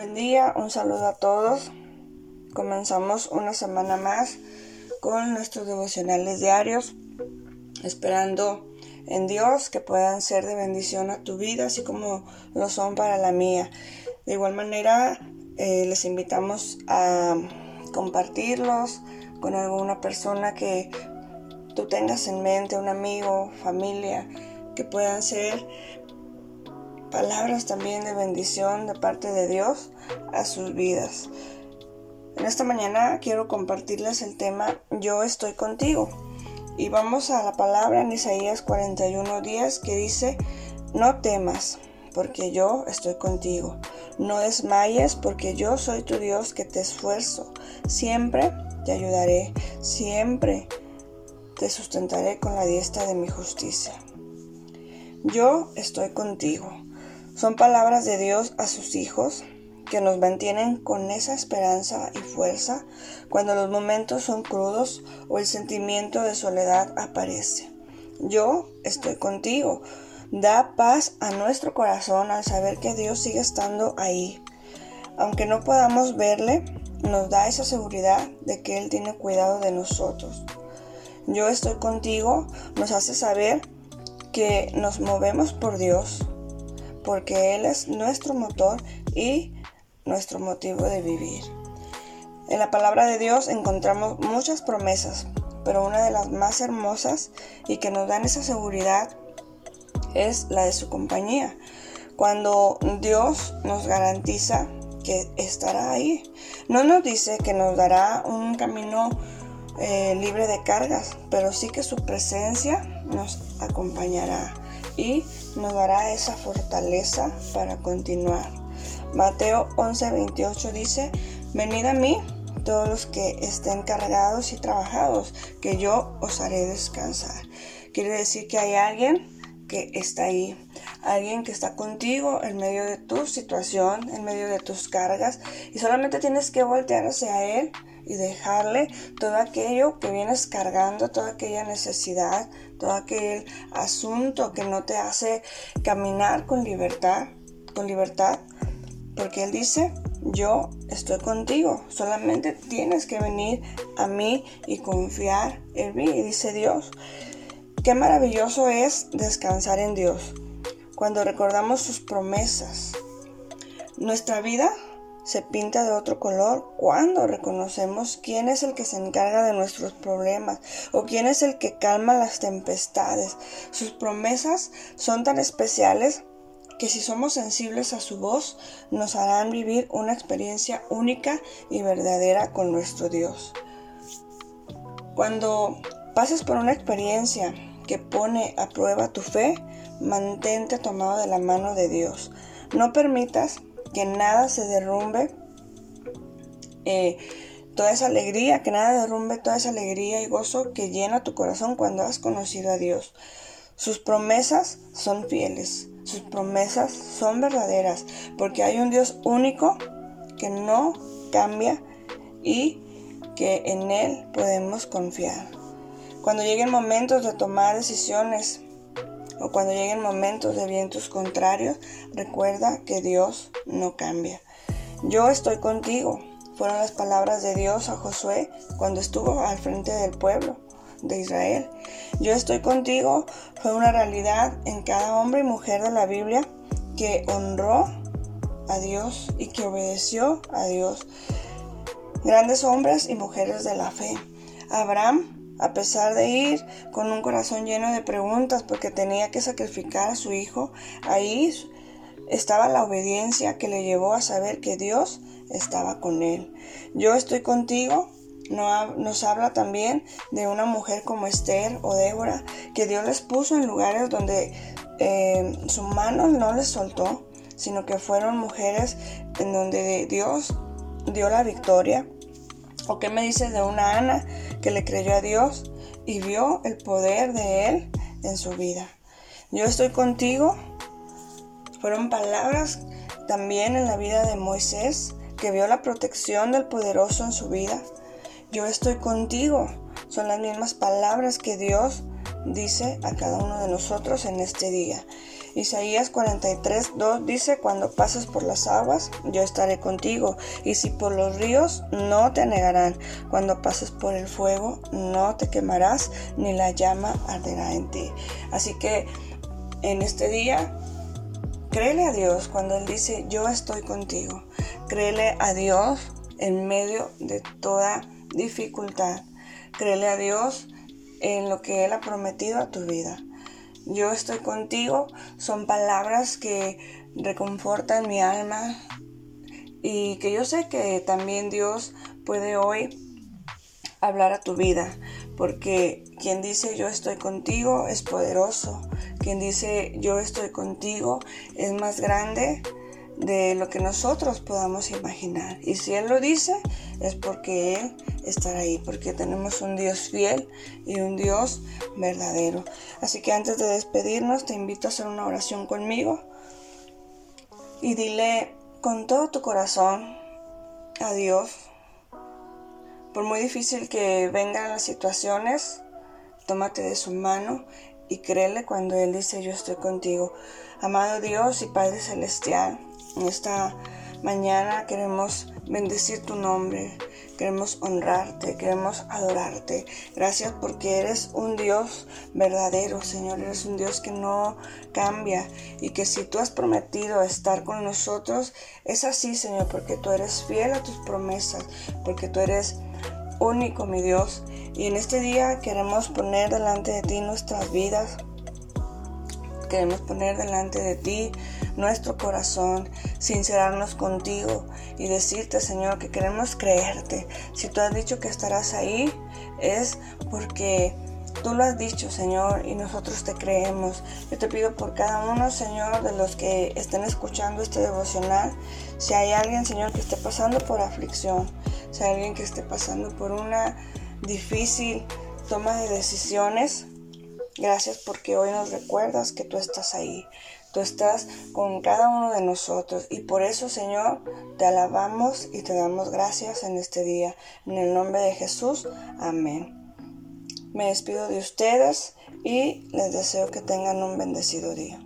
Buen día, un saludo a todos. Comenzamos una semana más con nuestros devocionales diarios, esperando en Dios que puedan ser de bendición a tu vida, así como lo son para la mía. De igual manera, eh, les invitamos a compartirlos con alguna persona que tú tengas en mente, un amigo, familia, que puedan ser palabras también de bendición de parte de Dios a sus vidas. En esta mañana quiero compartirles el tema Yo estoy contigo. Y vamos a la palabra en Isaías 41 días que dice, no temas, porque yo estoy contigo. No desmayes, porque yo soy tu Dios que te esfuerzo. Siempre te ayudaré, siempre te sustentaré con la diestra de mi justicia. Yo estoy contigo. Son palabras de Dios a sus hijos que nos mantienen con esa esperanza y fuerza cuando los momentos son crudos o el sentimiento de soledad aparece. Yo estoy contigo. Da paz a nuestro corazón al saber que Dios sigue estando ahí. Aunque no podamos verle, nos da esa seguridad de que Él tiene cuidado de nosotros. Yo estoy contigo nos hace saber que nos movemos por Dios, porque Él es nuestro motor y nuestro motivo de vivir. En la palabra de Dios encontramos muchas promesas, pero una de las más hermosas y que nos dan esa seguridad es la de su compañía. Cuando Dios nos garantiza que estará ahí, no nos dice que nos dará un camino eh, libre de cargas, pero sí que su presencia nos acompañará y nos dará esa fortaleza para continuar. Mateo 11:28 dice, venid a mí todos los que estén cargados y trabajados, que yo os haré descansar. Quiere decir que hay alguien que está ahí, alguien que está contigo en medio de tu situación, en medio de tus cargas, y solamente tienes que voltear hacia Él y dejarle todo aquello que vienes cargando, toda aquella necesidad, todo aquel asunto que no te hace caminar con libertad, con libertad, porque Él dice, yo estoy contigo, solamente tienes que venir a mí y confiar en mí, dice Dios. Qué maravilloso es descansar en Dios cuando recordamos sus promesas. Nuestra vida se pinta de otro color cuando reconocemos quién es el que se encarga de nuestros problemas o quién es el que calma las tempestades. Sus promesas son tan especiales que si somos sensibles a su voz nos harán vivir una experiencia única y verdadera con nuestro Dios. Cuando pases por una experiencia que pone a prueba tu fe, mantente tomado de la mano de Dios. No permitas que nada se derrumbe, eh, toda esa alegría, que nada derrumbe toda esa alegría y gozo que llena tu corazón cuando has conocido a Dios. Sus promesas son fieles, sus promesas son verdaderas, porque hay un Dios único que no cambia y que en Él podemos confiar. Cuando lleguen momentos de tomar decisiones o cuando lleguen momentos de vientos contrarios, recuerda que Dios no cambia. Yo estoy contigo. Fueron las palabras de Dios a Josué cuando estuvo al frente del pueblo de Israel. Yo estoy contigo fue una realidad en cada hombre y mujer de la Biblia que honró a Dios y que obedeció a Dios. Grandes hombres y mujeres de la fe. Abraham a pesar de ir con un corazón lleno de preguntas porque tenía que sacrificar a su hijo, ahí estaba la obediencia que le llevó a saber que Dios estaba con él. Yo estoy contigo. Nos habla también de una mujer como Esther o Débora, que Dios les puso en lugares donde eh, su mano no les soltó, sino que fueron mujeres en donde Dios dio la victoria. ¿O qué me dices de una Ana que le creyó a Dios y vio el poder de Él en su vida? Yo estoy contigo. Fueron palabras también en la vida de Moisés, que vio la protección del poderoso en su vida. Yo estoy contigo. Son las mismas palabras que Dios dice a cada uno de nosotros en este día. Isaías 43, 2 dice, cuando pases por las aguas, yo estaré contigo, y si por los ríos, no te negarán. Cuando pases por el fuego, no te quemarás, ni la llama arderá en ti. Así que en este día, créele a Dios cuando Él dice, yo estoy contigo. Créele a Dios en medio de toda dificultad. Créele a Dios en lo que Él ha prometido a tu vida. Yo estoy contigo son palabras que reconfortan mi alma y que yo sé que también Dios puede hoy hablar a tu vida, porque quien dice yo estoy contigo es poderoso, quien dice yo estoy contigo es más grande de lo que nosotros podamos imaginar. Y si Él lo dice, es porque Él estará ahí, porque tenemos un Dios fiel y un Dios verdadero. Así que antes de despedirnos, te invito a hacer una oración conmigo y dile con todo tu corazón a Dios. Por muy difícil que vengan las situaciones, tómate de su mano y créele cuando Él dice yo estoy contigo. Amado Dios y Padre Celestial, en esta mañana queremos bendecir tu nombre, queremos honrarte, queremos adorarte. Gracias porque eres un Dios verdadero, Señor. Eres un Dios que no cambia y que si tú has prometido estar con nosotros, es así, Señor, porque tú eres fiel a tus promesas, porque tú eres único, mi Dios. Y en este día queremos poner delante de ti nuestras vidas. Queremos poner delante de ti nuestro corazón, sincerarnos contigo y decirte, Señor, que queremos creerte. Si tú has dicho que estarás ahí, es porque Tú lo has dicho, Señor, y nosotros te creemos. Yo te pido por cada uno, Señor, de los que estén escuchando este devocional, si hay alguien, Señor, que esté pasando por aflicción, si hay alguien que esté pasando por una difícil toma de decisiones, gracias porque hoy nos recuerdas que tú estás ahí. Tú estás con cada uno de nosotros y por eso, Señor, te alabamos y te damos gracias en este día. En el nombre de Jesús, amén. Me despido de ustedes y les deseo que tengan un bendecido día.